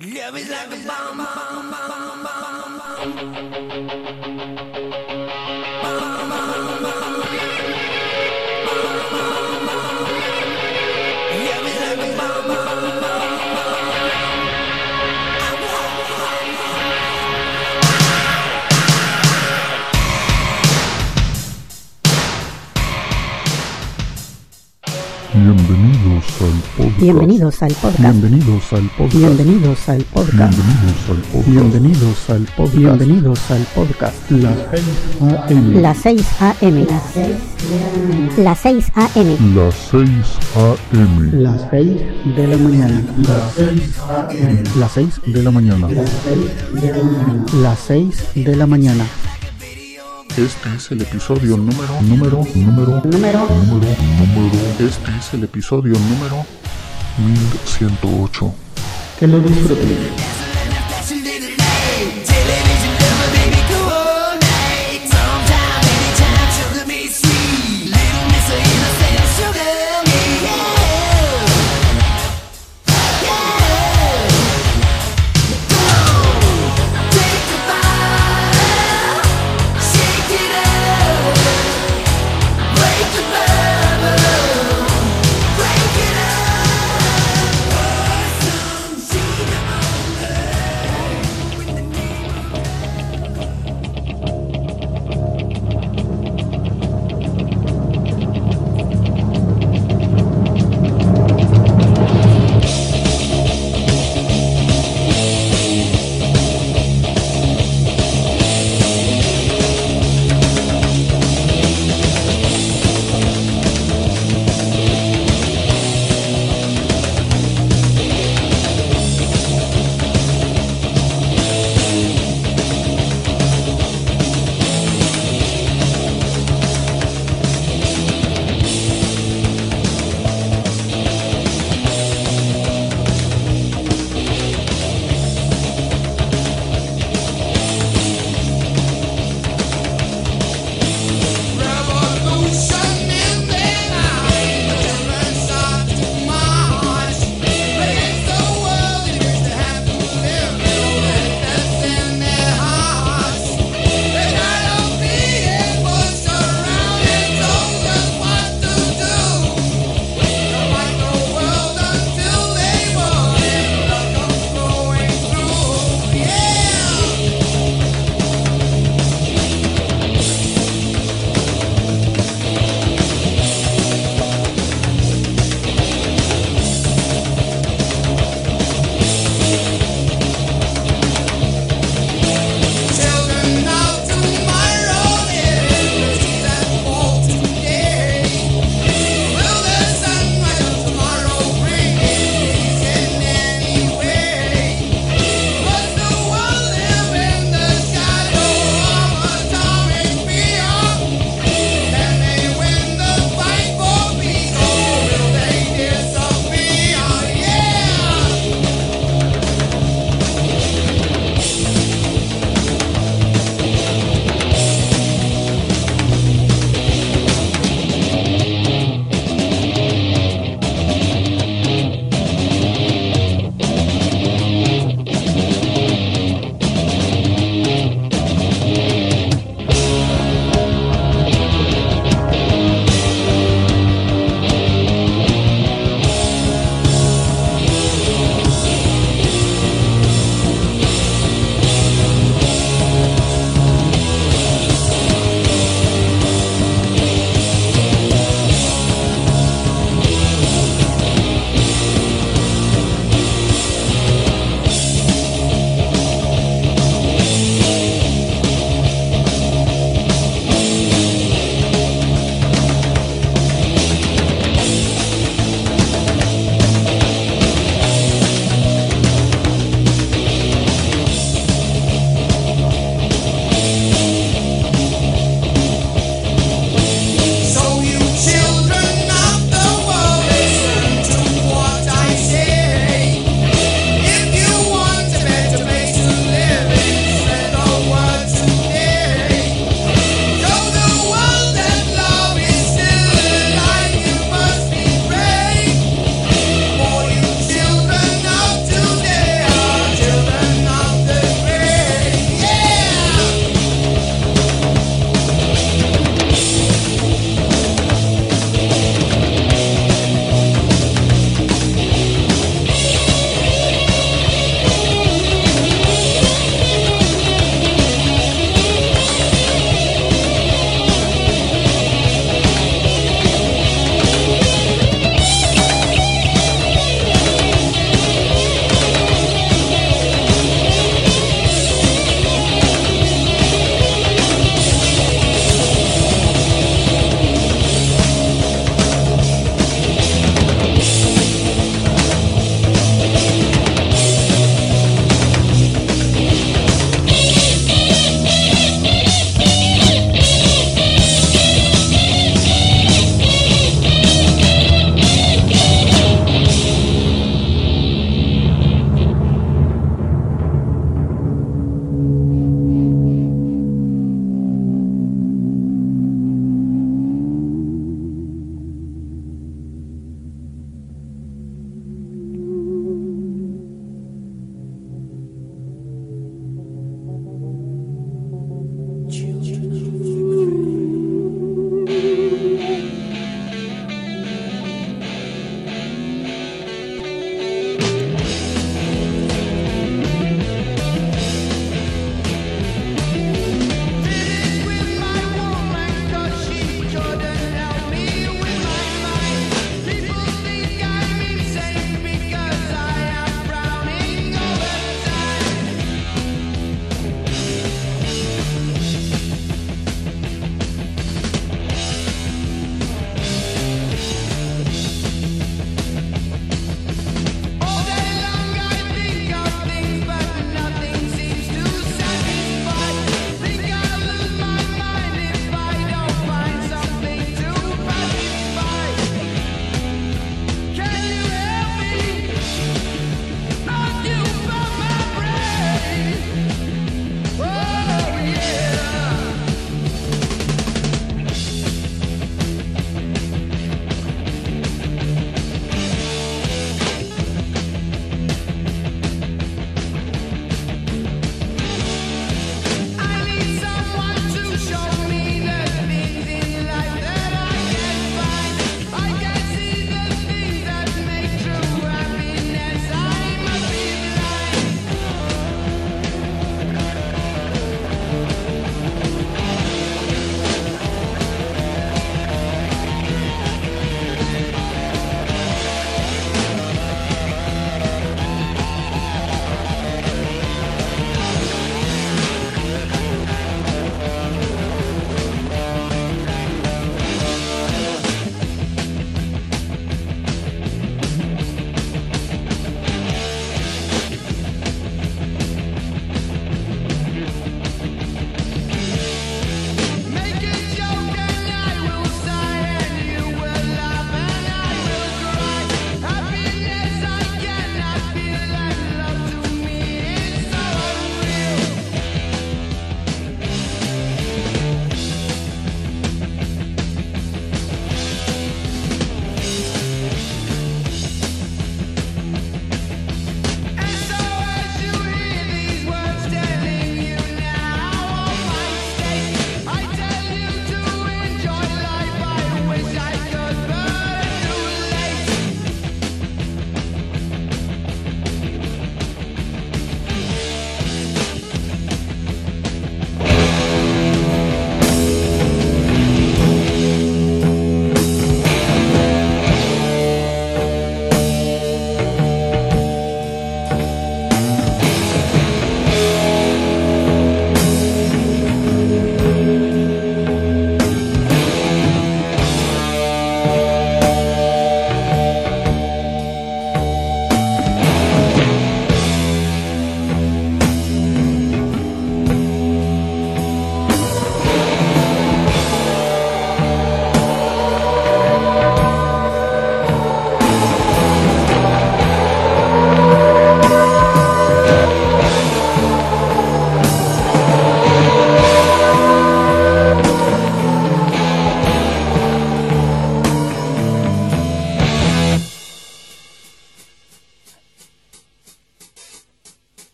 Love is like a bomb, bomb, bomb, bomb, Bienvenidos al podcast. Bienvenidos al podcast. Bienvenidos al podcast. Bienvenidos al podcast. Bienvenidos al podcast. Bienvenidos al podcast. Las 6 AM. Las 6 AM. Las 6 AM. Las 6 AM. Las 6 de la mañana. Las 6 de la mañana. Las 6 de la mañana. Este es el episodio número, número, número, Número número, número. Este es el episodio número 1108. que lo disfruten.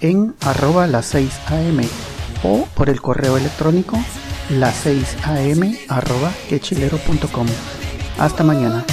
en arroba las 6 am o por el correo electrónico las 6 am arroba quechilero.com. Hasta mañana.